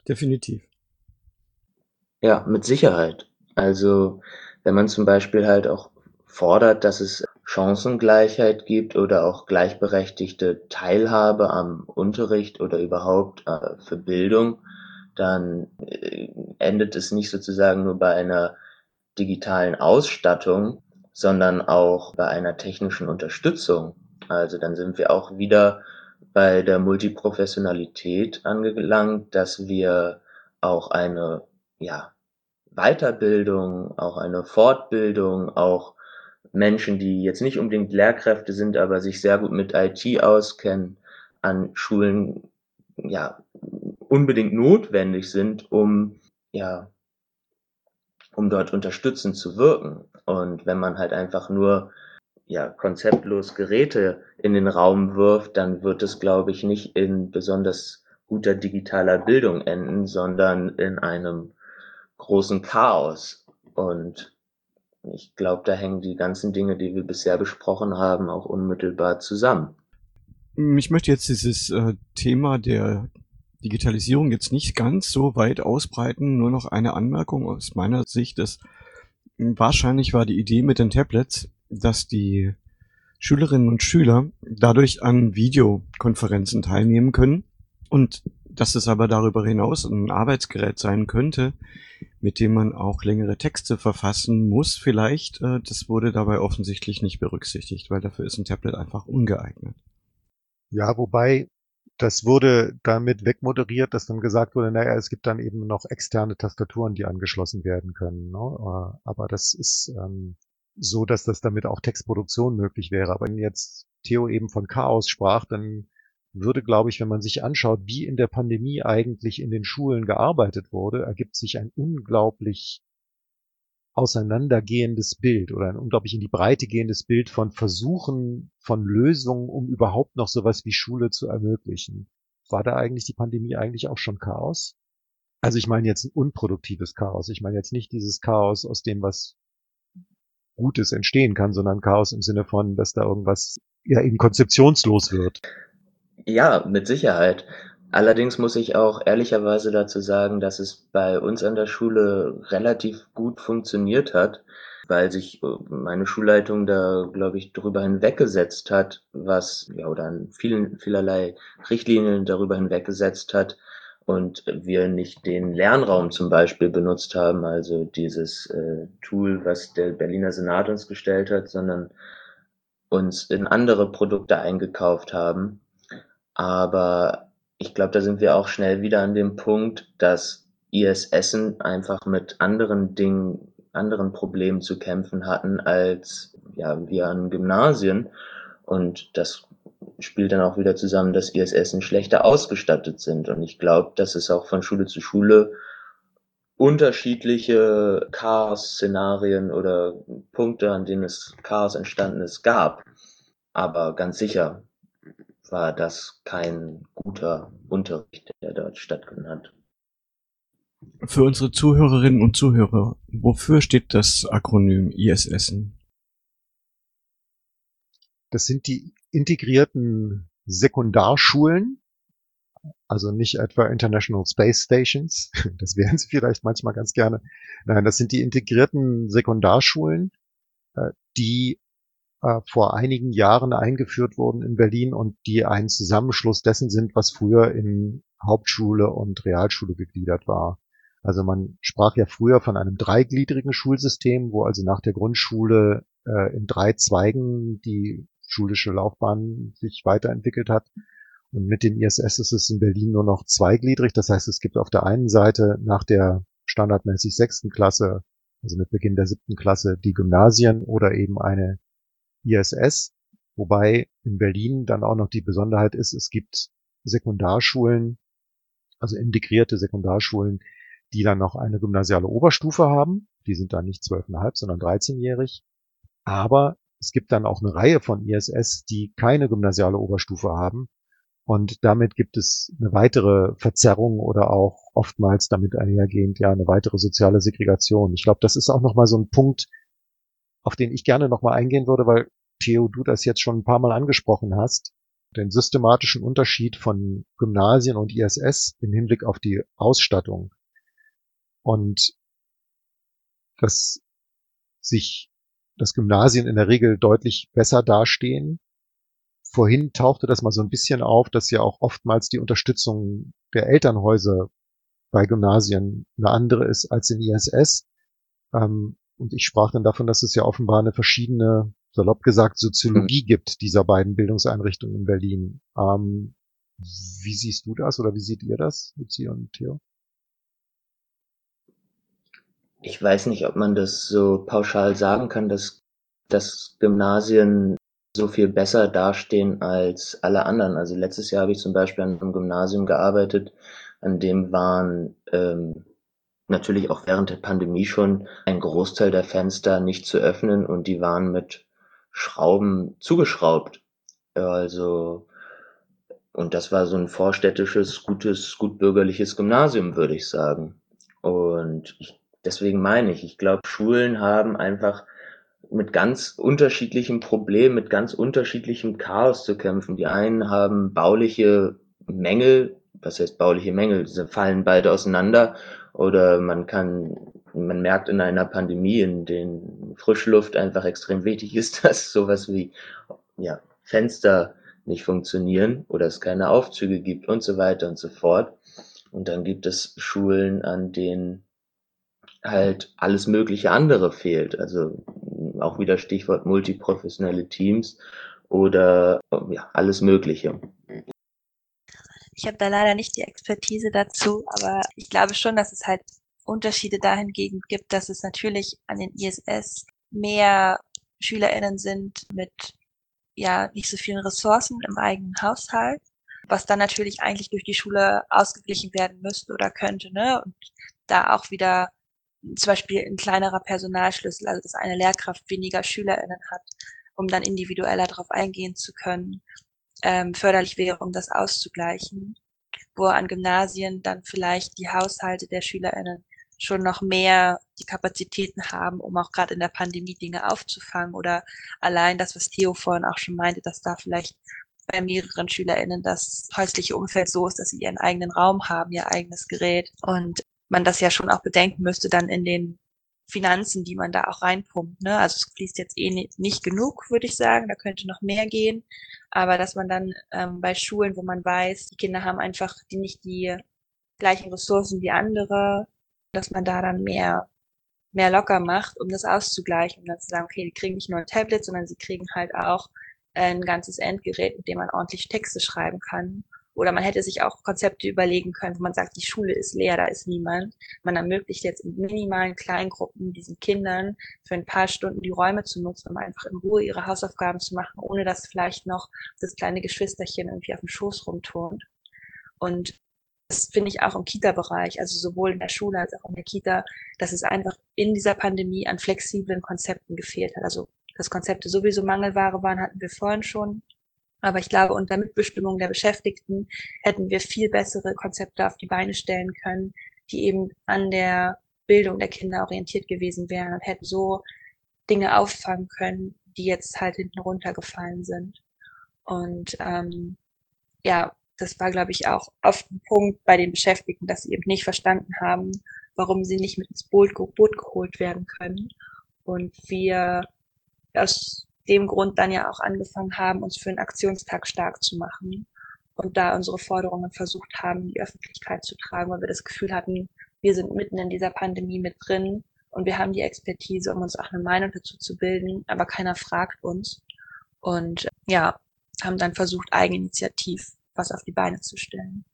Definitiv. Ja, mit Sicherheit. Also wenn man zum Beispiel halt auch fordert, dass es Chancengleichheit gibt oder auch gleichberechtigte Teilhabe am Unterricht oder überhaupt äh, für Bildung, dann äh, endet es nicht sozusagen nur bei einer digitalen Ausstattung, sondern auch bei einer technischen Unterstützung. Also dann sind wir auch wieder bei der Multiprofessionalität angelangt, dass wir auch eine ja, Weiterbildung, auch eine Fortbildung, auch Menschen, die jetzt nicht unbedingt Lehrkräfte sind, aber sich sehr gut mit IT auskennen, an Schulen ja unbedingt notwendig sind, um ja um dort unterstützend zu wirken. Und wenn man halt einfach nur ja, konzeptlos Geräte in den Raum wirft, dann wird es, glaube ich, nicht in besonders guter digitaler Bildung enden, sondern in einem großen Chaos. Und ich glaube, da hängen die ganzen Dinge, die wir bisher besprochen haben, auch unmittelbar zusammen. Ich möchte jetzt dieses äh, Thema der Digitalisierung jetzt nicht ganz so weit ausbreiten. Nur noch eine Anmerkung aus meiner Sicht ist, wahrscheinlich war die Idee mit den Tablets, dass die Schülerinnen und Schüler dadurch an Videokonferenzen teilnehmen können und dass es aber darüber hinaus ein Arbeitsgerät sein könnte, mit dem man auch längere Texte verfassen muss vielleicht. Äh, das wurde dabei offensichtlich nicht berücksichtigt, weil dafür ist ein Tablet einfach ungeeignet. Ja, wobei das wurde damit wegmoderiert, dass dann gesagt wurde, naja, es gibt dann eben noch externe Tastaturen, die angeschlossen werden können. Ne? Äh, aber das ist ähm, so, dass das damit auch Textproduktion möglich wäre. Aber wenn jetzt Theo eben von Chaos sprach, dann würde, glaube ich, wenn man sich anschaut, wie in der Pandemie eigentlich in den Schulen gearbeitet wurde, ergibt sich ein unglaublich auseinandergehendes Bild oder ein unglaublich in die Breite gehendes Bild von Versuchen, von Lösungen, um überhaupt noch sowas wie Schule zu ermöglichen. War da eigentlich die Pandemie eigentlich auch schon Chaos? Also ich meine jetzt ein unproduktives Chaos. Ich meine jetzt nicht dieses Chaos, aus dem was Gutes entstehen kann, sondern Chaos im Sinne von, dass da irgendwas ja eben konzeptionslos wird. Ja, mit Sicherheit. Allerdings muss ich auch ehrlicherweise dazu sagen, dass es bei uns an der Schule relativ gut funktioniert hat, weil sich äh, meine Schulleitung da, glaube ich, darüber hinweggesetzt hat, was, ja, oder an vielen, vielerlei Richtlinien darüber hinweggesetzt hat und wir nicht den Lernraum zum Beispiel benutzt haben, also dieses äh, Tool, was der Berliner Senat uns gestellt hat, sondern uns in andere Produkte eingekauft haben aber ich glaube, da sind wir auch schnell wieder an dem Punkt, dass IS Essen einfach mit anderen Dingen, anderen Problemen zu kämpfen hatten als ja, wir an Gymnasien. Und das spielt dann auch wieder zusammen, dass IS Essen schlechter ausgestattet sind. Und ich glaube, dass es auch von Schule zu Schule unterschiedliche Chaos-Szenarien oder Punkte, an denen es Chaos entstanden ist, gab. Aber ganz sicher, war das kein guter Unterricht, der dort stattgefunden hat. Für unsere Zuhörerinnen und Zuhörer, wofür steht das Akronym ISSen? Das sind die integrierten Sekundarschulen, also nicht etwa International Space Stations, das wären sie vielleicht manchmal ganz gerne. Nein, das sind die integrierten Sekundarschulen, äh, die äh, vor einigen Jahren eingeführt wurden in Berlin und die ein Zusammenschluss dessen sind, was früher in Hauptschule und Realschule gegliedert war. Also man sprach ja früher von einem dreigliedrigen Schulsystem, wo also nach der Grundschule äh, in drei Zweigen die schulische Laufbahn sich weiterentwickelt hat. Und mit dem ISS ist es in Berlin nur noch zweigliedrig. Das heißt, es gibt auf der einen Seite nach der standardmäßig sechsten Klasse, also mit Beginn der siebten Klasse, die Gymnasien oder eben eine ISS, wobei in Berlin dann auch noch die Besonderheit ist, es gibt Sekundarschulen, also integrierte Sekundarschulen, die dann noch eine gymnasiale Oberstufe haben. Die sind dann nicht zwölfeinhalb, sondern 13-jährig. Aber es gibt dann auch eine Reihe von ISS, die keine gymnasiale Oberstufe haben. Und damit gibt es eine weitere Verzerrung oder auch oftmals damit einhergehend ja eine weitere soziale Segregation. Ich glaube, das ist auch nochmal so ein Punkt, auf den ich gerne nochmal eingehen würde, weil Theo, du das jetzt schon ein paar Mal angesprochen hast, den systematischen Unterschied von Gymnasien und ISS im Hinblick auf die Ausstattung. Und dass sich das Gymnasien in der Regel deutlich besser dastehen vorhin tauchte das mal so ein bisschen auf, dass ja auch oftmals die Unterstützung der Elternhäuser bei Gymnasien eine andere ist als in ISS. Ähm, und ich sprach dann davon, dass es ja offenbar eine verschiedene, salopp gesagt, Soziologie mhm. gibt dieser beiden Bildungseinrichtungen in Berlin. Ähm, wie siehst du das oder wie seht ihr das, Luzi und Theo? Ich weiß nicht, ob man das so pauschal sagen kann, dass, dass Gymnasien so viel besser dastehen als alle anderen. Also letztes Jahr habe ich zum Beispiel an einem Gymnasium gearbeitet, an dem waren ähm, natürlich auch während der Pandemie schon ein Großteil der Fenster nicht zu öffnen und die waren mit Schrauben zugeschraubt. Also und das war so ein vorstädtisches, gutes, gut bürgerliches Gymnasium, würde ich sagen. Und ich, deswegen meine ich, ich glaube, Schulen haben einfach mit ganz unterschiedlichen Problemen, mit ganz unterschiedlichem Chaos zu kämpfen. Die einen haben bauliche Mängel, was heißt bauliche Mängel, diese fallen beide auseinander oder man kann, man merkt in einer Pandemie, in den Frischluft einfach extrem wichtig ist, dass sowas wie, ja, Fenster nicht funktionieren oder es keine Aufzüge gibt und so weiter und so fort. Und dann gibt es Schulen, an denen halt alles mögliche andere fehlt. Also auch wieder Stichwort multiprofessionelle Teams oder ja, alles Mögliche. Ich habe da leider nicht die Expertise dazu, aber ich glaube schon, dass es halt Unterschiede dahingehend gibt, dass es natürlich an den ISS mehr SchülerInnen sind mit ja nicht so vielen Ressourcen im eigenen Haushalt, was dann natürlich eigentlich durch die Schule ausgeglichen werden müsste oder könnte, ne? Und da auch wieder zum Beispiel ein kleinerer Personalschlüssel, also dass eine Lehrkraft weniger SchülerInnen hat, um dann individueller darauf eingehen zu können, ähm, förderlich wäre, um das auszugleichen. Wo an Gymnasien dann vielleicht die Haushalte der SchülerInnen schon noch mehr die Kapazitäten haben, um auch gerade in der Pandemie Dinge aufzufangen oder allein das, was Theo vorhin auch schon meinte, dass da vielleicht bei mehreren SchülerInnen das häusliche Umfeld so ist, dass sie ihren eigenen Raum haben, ihr eigenes Gerät und man das ja schon auch bedenken müsste dann in den Finanzen, die man da auch reinpumpt. Ne? Also es fließt jetzt eh nicht, genug, würde ich sagen. Da könnte noch mehr gehen. Aber dass man dann ähm, bei Schulen, wo man weiß, die Kinder haben einfach die nicht die gleichen Ressourcen wie andere, dass man da dann mehr mehr locker macht, um das auszugleichen, um dann zu sagen, okay, die kriegen nicht nur ein Tablet, sondern sie kriegen halt auch ein ganzes Endgerät, mit dem man ordentlich Texte schreiben kann oder man hätte sich auch Konzepte überlegen können, wo man sagt, die Schule ist leer, da ist niemand. Man ermöglicht jetzt in minimalen Kleingruppen diesen Kindern für ein paar Stunden die Räume zu nutzen, um einfach in Ruhe ihre Hausaufgaben zu machen, ohne dass vielleicht noch das kleine Geschwisterchen irgendwie auf dem Schoß rumturnt. Und das finde ich auch im Kita-Bereich, also sowohl in der Schule als auch in der Kita, dass es einfach in dieser Pandemie an flexiblen Konzepten gefehlt hat. Also dass Konzepte sowieso Mangelware waren, hatten wir vorhin schon. Aber ich glaube, unter Mitbestimmung der Beschäftigten hätten wir viel bessere Konzepte auf die Beine stellen können, die eben an der Bildung der Kinder orientiert gewesen wären und hätten so Dinge auffangen können, die jetzt halt hinten runtergefallen sind. Und ähm, ja, das war, glaube ich, auch oft ein Punkt bei den Beschäftigten, dass sie eben nicht verstanden haben, warum sie nicht mit ins Boot, Boot geholt werden können. Und wir aus dem Grund dann ja auch angefangen haben, uns für einen Aktionstag stark zu machen und da unsere Forderungen versucht haben, die Öffentlichkeit zu tragen, weil wir das Gefühl hatten, wir sind mitten in dieser Pandemie mit drin und wir haben die Expertise, um uns auch eine Meinung dazu zu bilden, aber keiner fragt uns. Und ja, haben dann versucht, eigeninitiativ was auf die Beine zu stellen.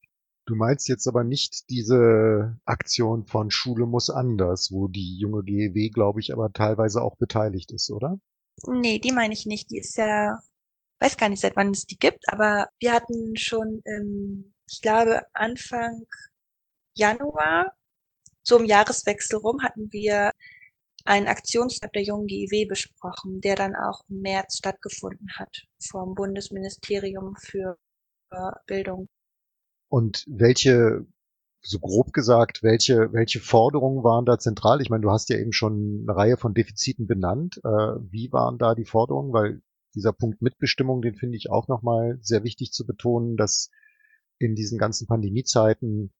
Du meinst jetzt aber nicht diese Aktion von Schule muss anders, wo die junge GEW, glaube ich, aber teilweise auch beteiligt ist, oder? Nee, die meine ich nicht. Die ist ja, weiß gar nicht, seit wann es die gibt, aber wir hatten schon, ähm, ich glaube, Anfang Januar, so im Jahreswechsel rum, hatten wir einen Aktionstag der jungen GIW besprochen, der dann auch im März stattgefunden hat vom Bundesministerium für Bildung. Und welche, so grob gesagt, welche, welche Forderungen waren da zentral? Ich meine, du hast ja eben schon eine Reihe von Defiziten benannt. Äh, wie waren da die Forderungen? Weil dieser Punkt Mitbestimmung, den finde ich auch nochmal sehr wichtig zu betonen, dass in diesen ganzen Pandemiezeiten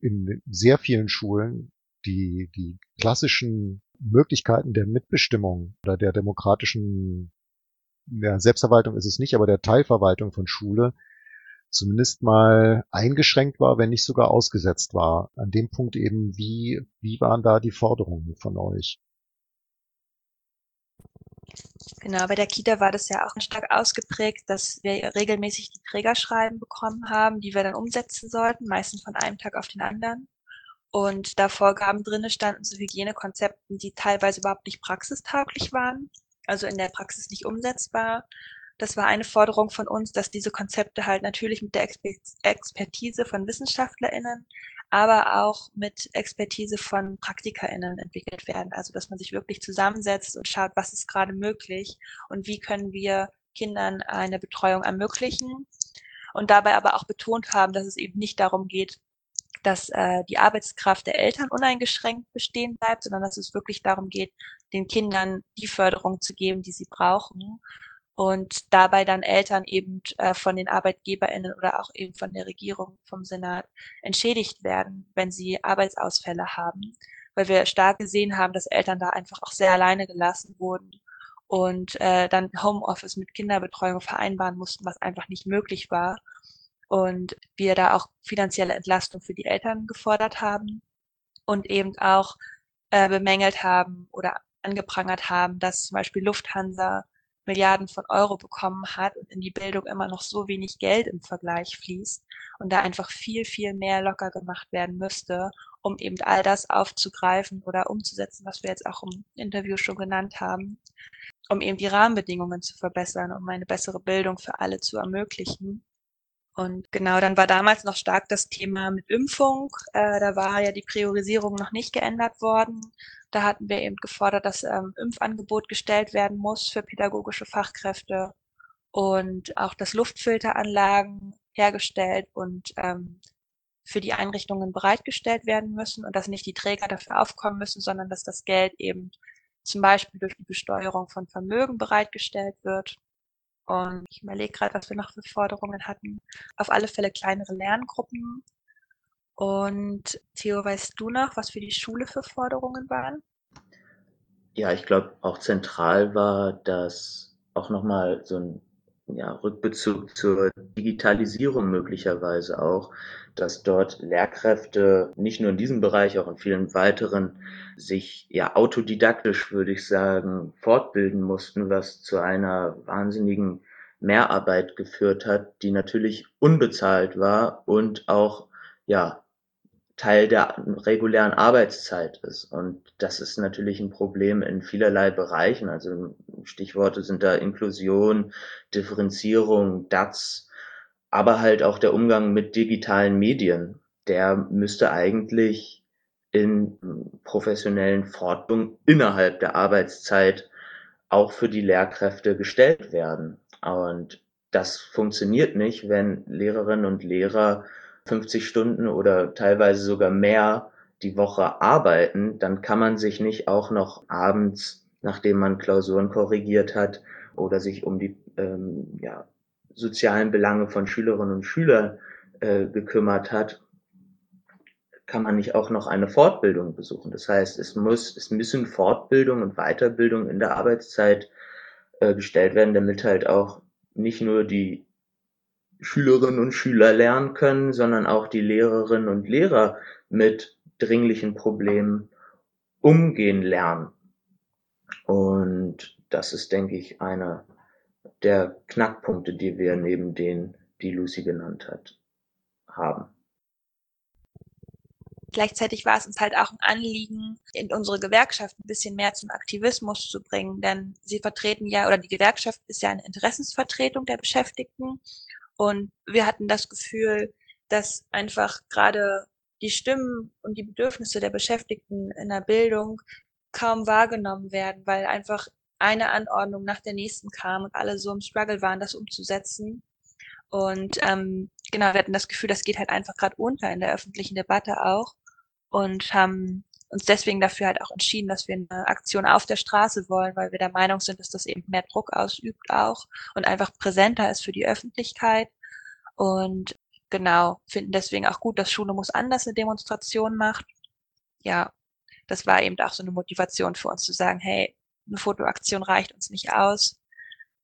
in sehr vielen Schulen die, die klassischen Möglichkeiten der Mitbestimmung oder der demokratischen ja, Selbstverwaltung ist es nicht, aber der Teilverwaltung von Schule zumindest mal eingeschränkt war, wenn nicht sogar ausgesetzt war. An dem Punkt eben, wie, wie waren da die Forderungen von euch? Genau, bei der Kita war das ja auch stark ausgeprägt, dass wir regelmäßig die Trägerschreiben bekommen haben, die wir dann umsetzen sollten, meistens von einem Tag auf den anderen. Und da Vorgaben drinne standen zu Hygienekonzepten, die teilweise überhaupt nicht praxistauglich waren, also in der Praxis nicht umsetzbar. Das war eine Forderung von uns, dass diese Konzepte halt natürlich mit der Expertise von WissenschaftlerInnen, aber auch mit Expertise von PraktikerInnen entwickelt werden. Also, dass man sich wirklich zusammensetzt und schaut, was ist gerade möglich und wie können wir Kindern eine Betreuung ermöglichen und dabei aber auch betont haben, dass es eben nicht darum geht, dass äh, die Arbeitskraft der Eltern uneingeschränkt bestehen bleibt, sondern dass es wirklich darum geht, den Kindern die Förderung zu geben, die sie brauchen und dabei dann Eltern eben äh, von den ArbeitgeberInnen oder auch eben von der Regierung, vom Senat entschädigt werden, wenn sie Arbeitsausfälle haben, weil wir stark gesehen haben, dass Eltern da einfach auch sehr alleine gelassen wurden und äh, dann Homeoffice mit Kinderbetreuung vereinbaren mussten, was einfach nicht möglich war. Und wir da auch finanzielle Entlastung für die Eltern gefordert haben und eben auch äh, bemängelt haben oder angeprangert haben, dass zum Beispiel Lufthansa Milliarden von Euro bekommen hat und in die Bildung immer noch so wenig Geld im Vergleich fließt und da einfach viel, viel mehr locker gemacht werden müsste, um eben all das aufzugreifen oder umzusetzen, was wir jetzt auch im Interview schon genannt haben, um eben die Rahmenbedingungen zu verbessern, um eine bessere Bildung für alle zu ermöglichen. Und genau, dann war damals noch stark das Thema mit Impfung. Äh, da war ja die Priorisierung noch nicht geändert worden. Da hatten wir eben gefordert, dass ähm, Impfangebot gestellt werden muss für pädagogische Fachkräfte und auch, dass Luftfilteranlagen hergestellt und ähm, für die Einrichtungen bereitgestellt werden müssen und dass nicht die Träger dafür aufkommen müssen, sondern dass das Geld eben zum Beispiel durch die Besteuerung von Vermögen bereitgestellt wird. Und ich überlege gerade, was wir noch für Forderungen hatten. Auf alle Fälle kleinere Lerngruppen. Und Theo, weißt du noch, was für die Schule für Forderungen waren? Ja, ich glaube, auch zentral war, dass auch nochmal so ein ja, Rückbezug zur Digitalisierung möglicherweise auch, dass dort Lehrkräfte nicht nur in diesem Bereich, auch in vielen weiteren sich ja autodidaktisch, würde ich sagen, fortbilden mussten, was zu einer wahnsinnigen Mehrarbeit geführt hat, die natürlich unbezahlt war und auch ja Teil der regulären Arbeitszeit ist. Und das ist natürlich ein Problem in vielerlei Bereichen. Also Stichworte sind da Inklusion, Differenzierung, DATS, aber halt auch der Umgang mit digitalen Medien. Der müsste eigentlich in professionellen Fortbildung innerhalb der Arbeitszeit auch für die Lehrkräfte gestellt werden. Und das funktioniert nicht, wenn Lehrerinnen und Lehrer 50 Stunden oder teilweise sogar mehr die Woche arbeiten, dann kann man sich nicht auch noch abends, nachdem man Klausuren korrigiert hat oder sich um die ähm, ja, sozialen Belange von Schülerinnen und Schülern äh, gekümmert hat, kann man nicht auch noch eine Fortbildung besuchen. Das heißt, es muss, es müssen Fortbildung und Weiterbildung in der Arbeitszeit äh, gestellt werden, damit halt auch nicht nur die Schülerinnen und Schüler lernen können, sondern auch die Lehrerinnen und Lehrer mit dringlichen Problemen umgehen lernen. Und das ist, denke ich, einer der Knackpunkte, die wir neben denen, die Lucy genannt hat, haben. Gleichzeitig war es uns halt auch ein Anliegen, in unsere Gewerkschaft ein bisschen mehr zum Aktivismus zu bringen, denn sie vertreten ja, oder die Gewerkschaft ist ja eine Interessensvertretung der Beschäftigten und wir hatten das Gefühl, dass einfach gerade die Stimmen und die Bedürfnisse der Beschäftigten in der Bildung kaum wahrgenommen werden, weil einfach eine Anordnung nach der nächsten kam und alle so im Struggle waren, das umzusetzen. Und ähm, genau, wir hatten das Gefühl, das geht halt einfach gerade unter in der öffentlichen Debatte auch und haben uns deswegen dafür halt auch entschieden, dass wir eine Aktion auf der Straße wollen, weil wir der Meinung sind, dass das eben mehr Druck ausübt auch und einfach präsenter ist für die Öffentlichkeit. Und genau, finden deswegen auch gut, dass Schule muss anders eine Demonstration macht. Ja, das war eben auch so eine Motivation für uns zu sagen, hey, eine Fotoaktion reicht uns nicht aus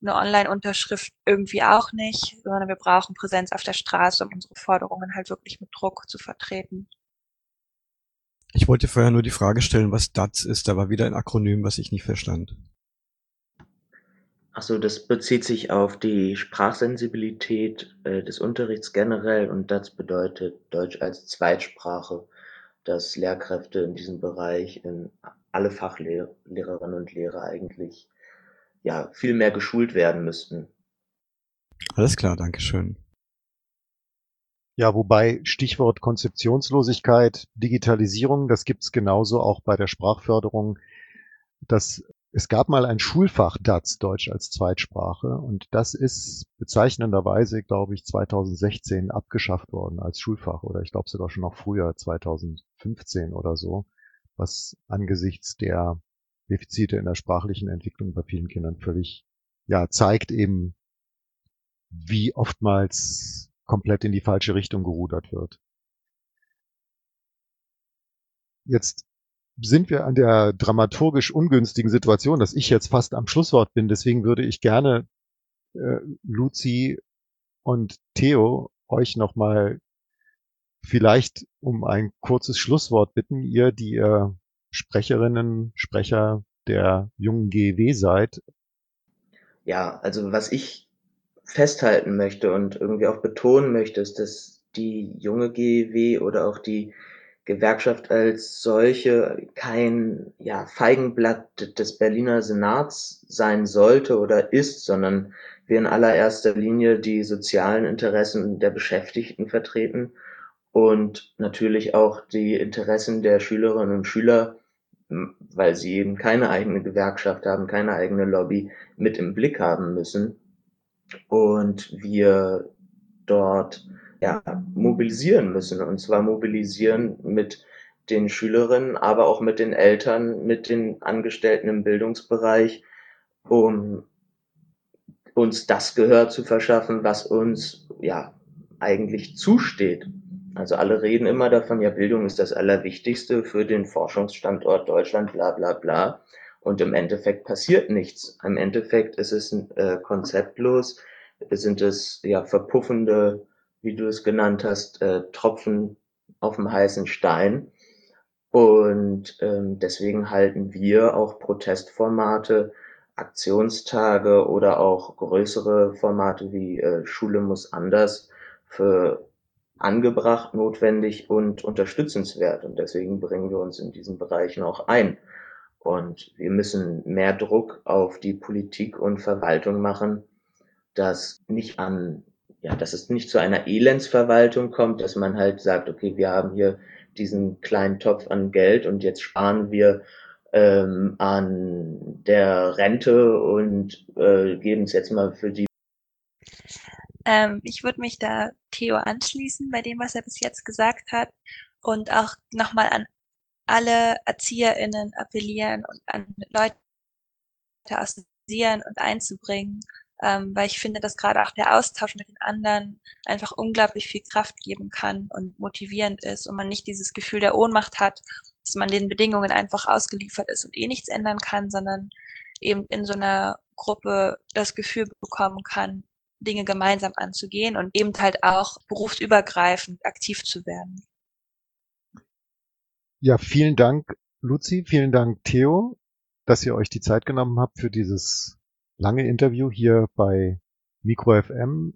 eine Online-Unterschrift irgendwie auch nicht, sondern wir brauchen Präsenz auf der Straße, um unsere Forderungen halt wirklich mit Druck zu vertreten. Ich wollte vorher nur die Frage stellen, was DATS ist. Da war wieder ein Akronym, was ich nicht verstand. Achso, das bezieht sich auf die Sprachsensibilität äh, des Unterrichts generell und DATS bedeutet Deutsch als Zweitsprache, dass Lehrkräfte in diesem Bereich, in alle Fachlehrerinnen und Lehrer eigentlich ja, viel mehr geschult werden müssten. Alles klar, Dankeschön. Ja, wobei Stichwort Konzeptionslosigkeit, Digitalisierung, das gibt's genauso auch bei der Sprachförderung. Das, es gab mal ein Schulfach DATS, Deutsch als Zweitsprache, und das ist bezeichnenderweise, glaube ich, 2016 abgeschafft worden als Schulfach oder ich glaube sogar schon noch früher, 2015 oder so, was angesichts der Defizite in der sprachlichen Entwicklung bei vielen Kindern völlig, ja, zeigt eben, wie oftmals komplett in die falsche Richtung gerudert wird. Jetzt sind wir an der dramaturgisch ungünstigen Situation, dass ich jetzt fast am Schlusswort bin. Deswegen würde ich gerne äh, Luzi und Theo euch nochmal vielleicht um ein kurzes Schlusswort bitten, ihr, die ihr Sprecherinnen, Sprecher der jungen GEW seid? Ja, also was ich festhalten möchte und irgendwie auch betonen möchte, ist, dass die junge GEW oder auch die Gewerkschaft als solche kein ja, Feigenblatt des Berliner Senats sein sollte oder ist, sondern wir in allererster Linie die sozialen Interessen der Beschäftigten vertreten und natürlich auch die Interessen der Schülerinnen und Schüler weil sie eben keine eigene Gewerkschaft haben, keine eigene Lobby mit im Blick haben müssen. Und wir dort ja, mobilisieren müssen. Und zwar mobilisieren mit den Schülerinnen, aber auch mit den Eltern, mit den Angestellten im Bildungsbereich, um uns das Gehör zu verschaffen, was uns ja eigentlich zusteht. Also alle reden immer davon, ja, Bildung ist das Allerwichtigste für den Forschungsstandort Deutschland, bla bla bla. Und im Endeffekt passiert nichts. Im Endeffekt ist es äh, konzeptlos, sind es ja verpuffende, wie du es genannt hast, äh, Tropfen auf dem heißen Stein. Und ähm, deswegen halten wir auch Protestformate, Aktionstage oder auch größere Formate wie äh, Schule muss anders für angebracht, notwendig und unterstützenswert. Und deswegen bringen wir uns in diesen Bereichen auch ein. Und wir müssen mehr Druck auf die Politik und Verwaltung machen, dass nicht an, ja, dass es nicht zu einer Elendsverwaltung kommt, dass man halt sagt, okay, wir haben hier diesen kleinen Topf an Geld und jetzt sparen wir ähm, an der Rente und äh, geben es jetzt mal für die ähm, ich würde mich da Theo anschließen bei dem, was er bis jetzt gesagt hat und auch nochmal an alle ErzieherInnen appellieren und an Leute assoziieren und einzubringen, ähm, weil ich finde, dass gerade auch der Austausch mit den anderen einfach unglaublich viel Kraft geben kann und motivierend ist und man nicht dieses Gefühl der Ohnmacht hat, dass man den Bedingungen einfach ausgeliefert ist und eh nichts ändern kann, sondern eben in so einer Gruppe das Gefühl bekommen kann, Dinge gemeinsam anzugehen und eben halt auch berufsübergreifend aktiv zu werden. Ja, vielen Dank, Luzi, vielen Dank, Theo, dass ihr euch die Zeit genommen habt für dieses lange Interview hier bei Mikro FM.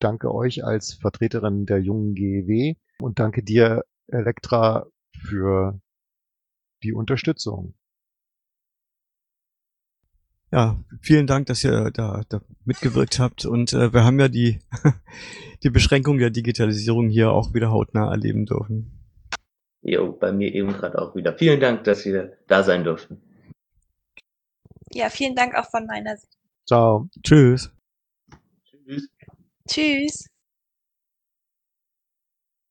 Danke euch als Vertreterin der jungen GEW und danke dir, Elektra, für die Unterstützung. Ja, vielen Dank, dass ihr da, da mitgewirkt habt. Und äh, wir haben ja die, die Beschränkung der Digitalisierung hier auch wieder hautnah erleben dürfen. Jo, bei mir eben gerade auch wieder. Vielen Dank, dass wir da sein durften. Ja, vielen Dank auch von meiner Seite. Ciao. Tschüss. Tschüss. Tschüss.